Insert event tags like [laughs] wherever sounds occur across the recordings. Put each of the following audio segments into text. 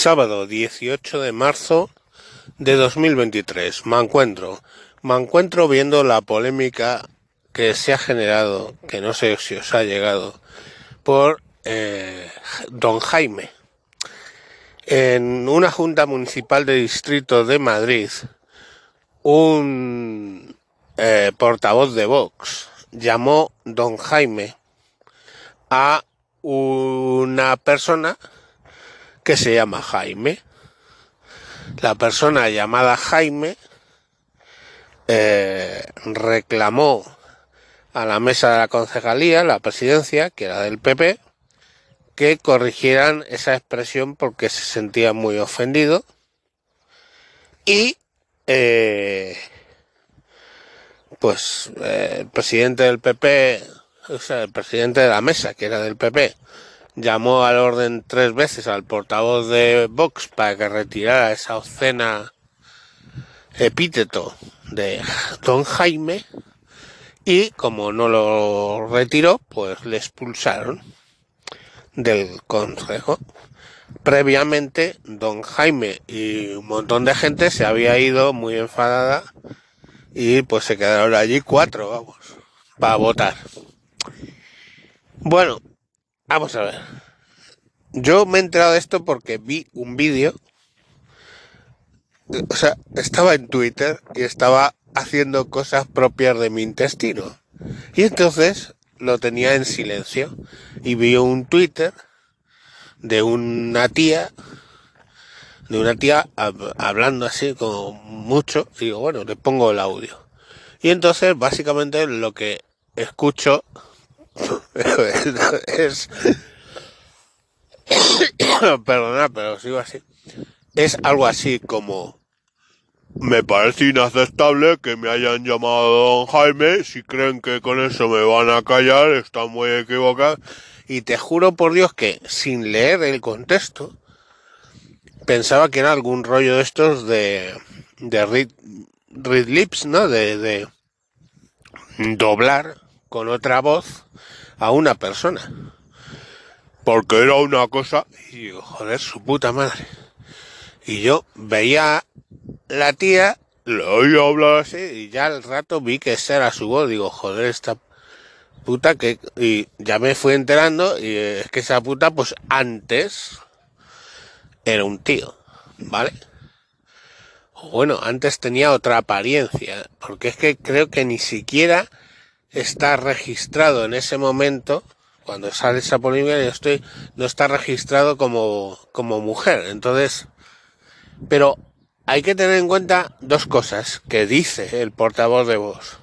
Sábado 18 de marzo de 2023. Me encuentro. Me encuentro viendo la polémica que se ha generado, que no sé si os ha llegado, por eh, don Jaime. En una junta municipal de distrito de Madrid, un eh, portavoz de Vox llamó don Jaime a una persona que se llama Jaime. La persona llamada Jaime eh, reclamó a la mesa de la concejalía, la presidencia, que era del PP, que corrigieran esa expresión porque se sentía muy ofendido y eh, pues eh, el presidente del PP, o sea, el presidente de la mesa, que era del PP, llamó al orden tres veces al portavoz de Vox para que retirara esa obscena epíteto de don Jaime y como no lo retiró, pues le expulsaron del consejo. Previamente, don Jaime y un montón de gente se había ido muy enfadada y pues se quedaron allí cuatro, vamos, para votar. Bueno, Vamos a ver. Yo me he enterado de esto porque vi un vídeo. O sea, estaba en Twitter y estaba haciendo cosas propias de mi intestino. Y entonces lo tenía en silencio. Y vi un Twitter de una tía, de una tía hablando así como mucho. Digo, bueno, le pongo el audio. Y entonces básicamente lo que escucho [laughs] es, [coughs] perdona, pero sigo así. Es algo así como, me parece inaceptable que me hayan llamado don Jaime, si creen que con eso me van a callar, están muy equivocados. Y te juro por Dios que sin leer el contexto, pensaba que era algún rollo de estos de, de read, lips, ¿no? De, de doblar con otra voz a una persona. Porque era una cosa, y digo, joder, su puta madre. Y yo veía la tía, lo oía hablar así, y ya al rato vi que era su voz. Digo, joder, esta puta que... Y ya me fui enterando, y es que esa puta, pues antes era un tío, ¿vale? Bueno, antes tenía otra apariencia, porque es que creo que ni siquiera está registrado en ese momento, cuando sale esa polémica, yo estoy, no está registrado como, como mujer. Entonces, pero hay que tener en cuenta dos cosas que dice el portavoz de voz.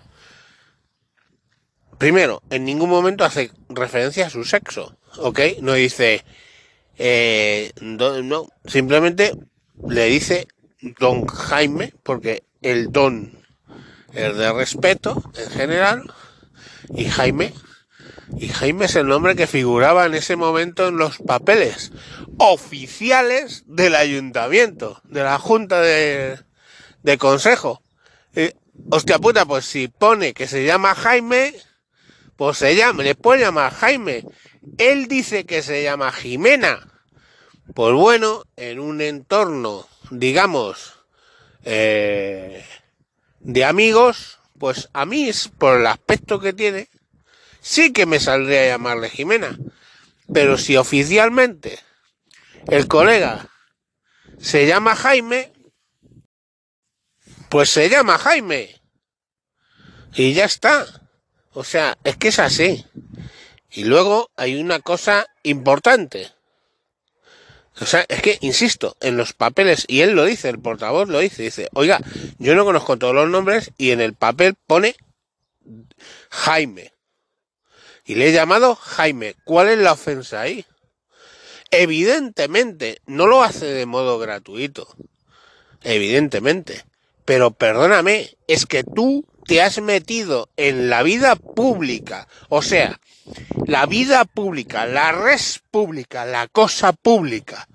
Primero, en ningún momento hace referencia a su sexo, ¿ok? No dice, eh, no, simplemente le dice don Jaime, porque el don es de respeto en general, y Jaime. Y Jaime es el nombre que figuraba en ese momento en los papeles oficiales del ayuntamiento, de la junta de, de consejo. hostia puta, pues si pone que se llama Jaime, pues se llama, le puede llamar Jaime. Él dice que se llama Jimena. Pues bueno, en un entorno, digamos, eh, de amigos, pues a mí, por el aspecto que tiene, sí que me saldría a llamarle Jimena. Pero si oficialmente el colega se llama Jaime, pues se llama Jaime. Y ya está. O sea, es que es así. Y luego hay una cosa importante. O sea, es que, insisto, en los papeles, y él lo dice, el portavoz lo dice, dice, oiga, yo no conozco todos los nombres y en el papel pone Jaime. Y le he llamado Jaime. ¿Cuál es la ofensa ahí? Evidentemente, no lo hace de modo gratuito. Evidentemente. Pero perdóname, es que tú te has metido en la vida pública. O sea, la vida pública, la res pública, la cosa pública.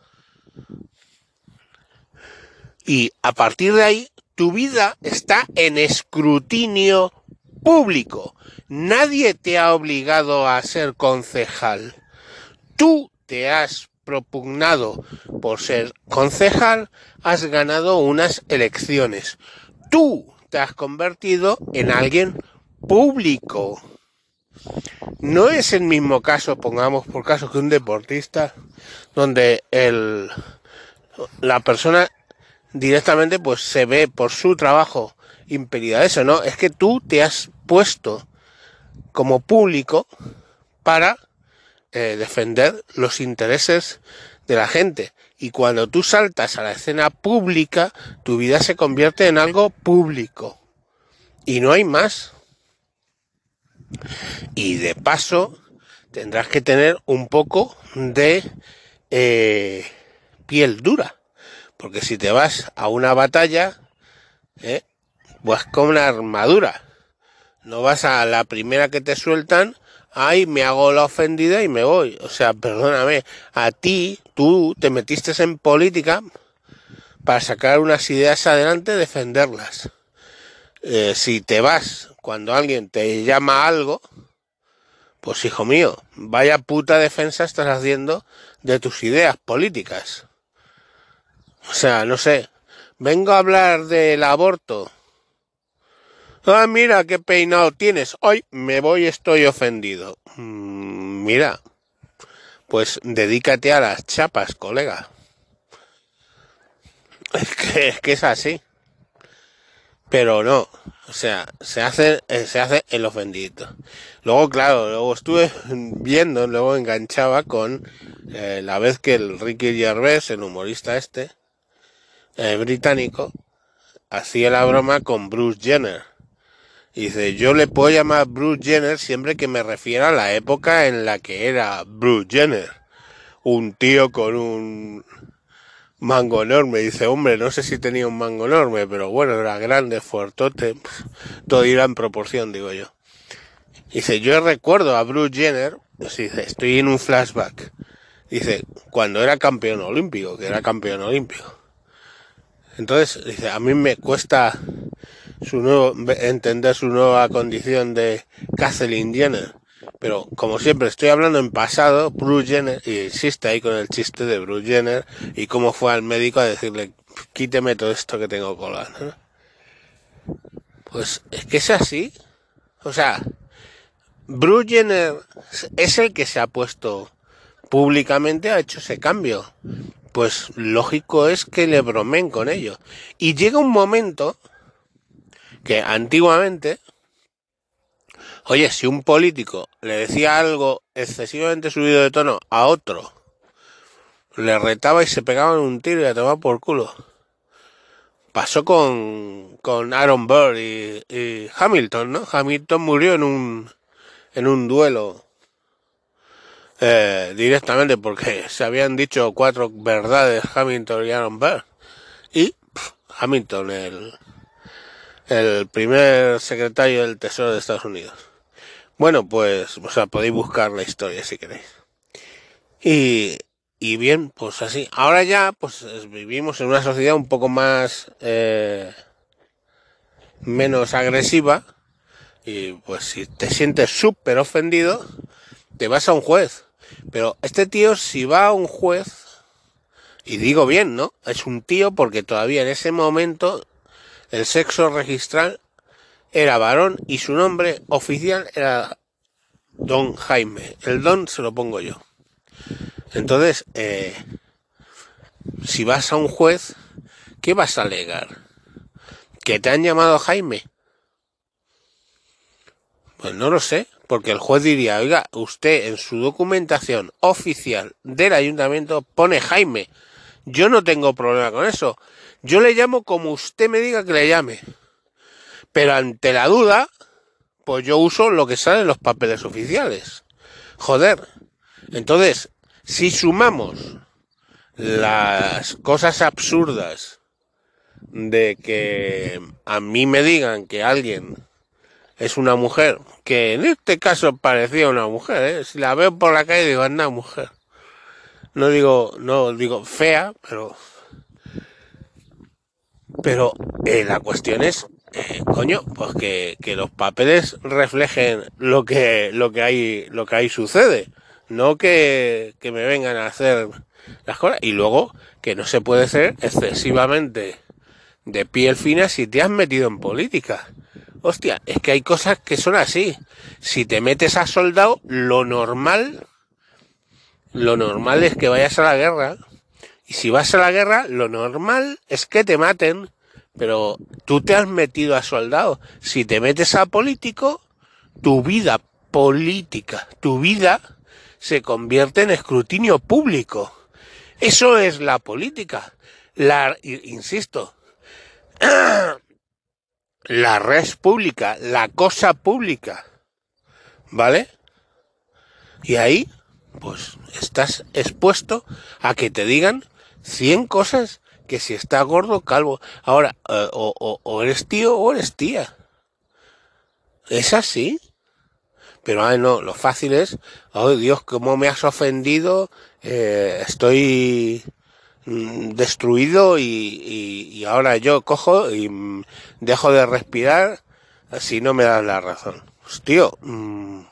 Y a partir de ahí, tu vida está en escrutinio público. Nadie te ha obligado a ser concejal. Tú te has propugnado por ser concejal, has ganado unas elecciones. Tú te has convertido en alguien público. No es el mismo caso, pongamos por caso, que un deportista donde el, la persona directamente pues se ve por su trabajo impedida eso, ¿no? Es que tú te has puesto como público para eh, defender los intereses de la gente. Y cuando tú saltas a la escena pública, tu vida se convierte en algo público. Y no hay más. Y de paso, tendrás que tener un poco de eh, piel dura. Porque si te vas a una batalla, eh, pues con una armadura. No vas a la primera que te sueltan, ay, me hago la ofendida y me voy. O sea, perdóname, a ti, tú te metiste en política para sacar unas ideas adelante, defenderlas. Eh, si te vas cuando alguien te llama algo, pues hijo mío, vaya puta defensa estás haciendo de tus ideas políticas. O sea, no sé, vengo a hablar del aborto Ah, mira qué peinado tienes. Hoy me voy, estoy ofendido. Mm, mira, pues dedícate a las chapas, colega. Es que, es que es así. Pero no, o sea, se hace, eh, se hace el ofendido. Luego, claro, luego estuve viendo, luego enganchaba con eh, la vez que el Ricky Gervais, el humorista este, eh, británico, hacía la broma con Bruce Jenner y dice, yo le puedo llamar Bruce Jenner siempre que me refiera a la época en la que era Bruce Jenner. Un tío con un mango enorme. Dice, hombre, no sé si tenía un mango enorme, pero bueno, era grande, fuertote. [laughs] Todo irá en proporción, digo yo. Dice, yo recuerdo a Bruce Jenner, dice, estoy en un flashback. Dice, cuando era campeón olímpico, que era campeón olímpico. Entonces, dice, a mí me cuesta su nuevo, entender su nueva condición de Kathleen Jenner. Pero como siempre estoy hablando en pasado, Bruce Jenner, y insiste ahí con el chiste de Bruce Jenner y cómo fue al médico a decirle, quíteme todo esto que tengo colado. Pues es que es así. O sea, Bruce Jenner es el que se ha puesto públicamente, ha hecho ese cambio. Pues lógico es que le bromen con ello. Y llega un momento que antiguamente, oye, si un político le decía algo excesivamente subido de tono a otro, le retaba y se pegaban un tiro y le tomaba por culo. Pasó con, con Aaron Burr y, Hamilton, ¿no? Hamilton murió en un, en un duelo eh, directamente porque se habían dicho cuatro verdades Hamilton y Aaron Burr. Y Hamilton, el, el primer secretario del Tesoro de Estados Unidos. Bueno, pues, o sea, podéis buscar la historia si queréis. Y, y bien, pues así. Ahora ya, pues vivimos en una sociedad un poco más, eh, menos agresiva. Y pues si te sientes súper ofendido, te vas a un juez. Pero este tío, si va a un juez, y digo bien, ¿no? Es un tío porque todavía en ese momento el sexo registral era varón y su nombre oficial era Don Jaime. El don se lo pongo yo. Entonces, eh, si vas a un juez, ¿qué vas a alegar? ¿Que te han llamado Jaime? Pues no lo sé, porque el juez diría, oiga, usted en su documentación oficial del ayuntamiento pone Jaime. Yo no tengo problema con eso. Yo le llamo como usted me diga que le llame. Pero ante la duda, pues yo uso lo que sale en los papeles oficiales. Joder. Entonces, si sumamos las cosas absurdas de que a mí me digan que alguien es una mujer, que en este caso parecía una mujer, ¿eh? si la veo por la calle digo, anda mujer. No digo, no digo fea, pero pero eh, la cuestión es, eh, coño, pues que, que, los papeles reflejen lo que, lo que hay, lo que ahí sucede. No que, que me vengan a hacer las cosas. Y luego que no se puede ser excesivamente de piel fina si te has metido en política. Hostia, es que hay cosas que son así. Si te metes a soldado, lo normal, lo normal es que vayas a la guerra. Y si vas a la guerra, lo normal es que te maten. Pero tú te has metido a soldado. Si te metes a político, tu vida política, tu vida se convierte en escrutinio público. Eso es la política. La, insisto, [clears throat] la red pública, la cosa pública. ¿Vale? Y ahí, pues, estás expuesto a que te digan 100 cosas que si está gordo, calvo. Ahora, eh, o, o, eres tío o eres tía. Es así. Pero ay, no, lo fácil es, oh Dios, cómo me has ofendido, eh, estoy mm, destruido y, y, ahora yo cojo y mm, dejo de respirar si no me das la razón. Pues, tío, mm,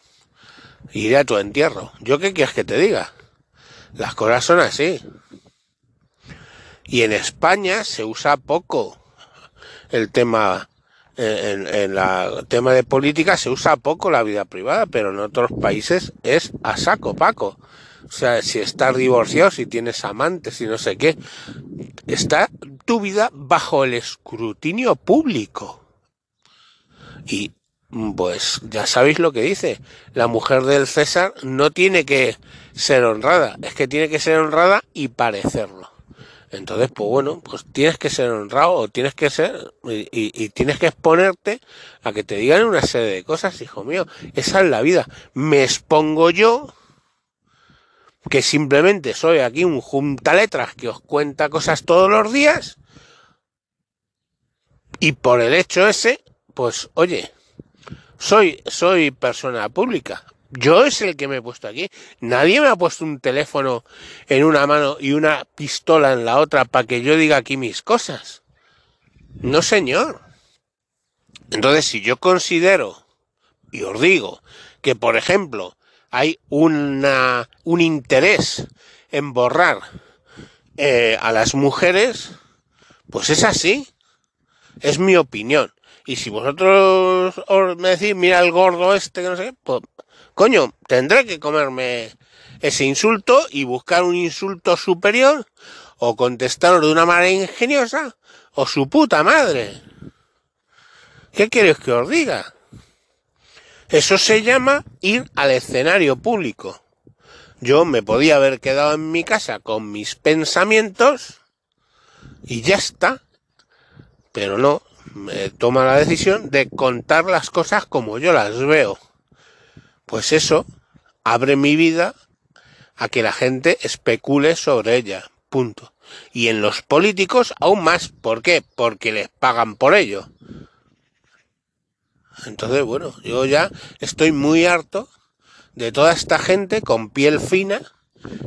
iré a tu entierro. ¿Yo qué quieres que te diga? Las cosas son así. Y en España se usa poco el tema en, el tema de política se usa poco la vida privada, pero en otros países es a saco paco. O sea, si estás divorciado, si tienes amantes y no sé qué, está tu vida bajo el escrutinio público. Y pues ya sabéis lo que dice. La mujer del César no tiene que ser honrada, es que tiene que ser honrada y parecerlo. Entonces, pues bueno, pues tienes que ser honrado o tienes que ser y, tienes que exponerte a que te digan una serie de cosas, hijo mío. Esa es la vida. Me expongo yo, que simplemente soy aquí un junta letras que os cuenta cosas todos los días. Y por el hecho ese, pues oye, soy, soy persona pública. Yo es el que me he puesto aquí. Nadie me ha puesto un teléfono en una mano y una pistola en la otra para que yo diga aquí mis cosas. No, señor. Entonces, si yo considero, y os digo, que por ejemplo hay una, un interés en borrar eh, a las mujeres, pues es así. Es mi opinión. Y si vosotros os me decís, mira el gordo este, que no sé qué, pues Coño, tendré que comerme ese insulto y buscar un insulto superior o contestarlo de una manera ingeniosa o su puta madre. ¿Qué queréis que os diga? Eso se llama ir al escenario público. Yo me podía haber quedado en mi casa con mis pensamientos y ya está. Pero no, me toma la decisión de contar las cosas como yo las veo pues eso abre mi vida a que la gente especule sobre ella. Punto. Y en los políticos aún más. ¿Por qué? Porque les pagan por ello. Entonces, bueno, yo ya estoy muy harto de toda esta gente con piel fina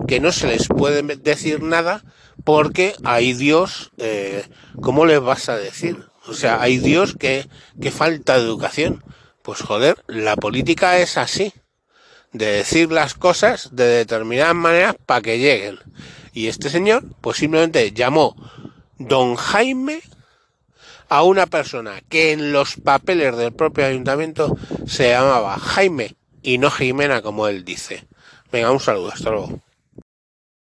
que no se les puede decir nada porque hay Dios, eh, ¿cómo les vas a decir? O sea, hay Dios que, que falta de educación. Pues joder, la política es así, de decir las cosas de determinadas maneras para que lleguen. Y este señor, pues simplemente llamó don Jaime a una persona que en los papeles del propio ayuntamiento se llamaba Jaime y no Jimena como él dice. Venga, un saludo, hasta luego.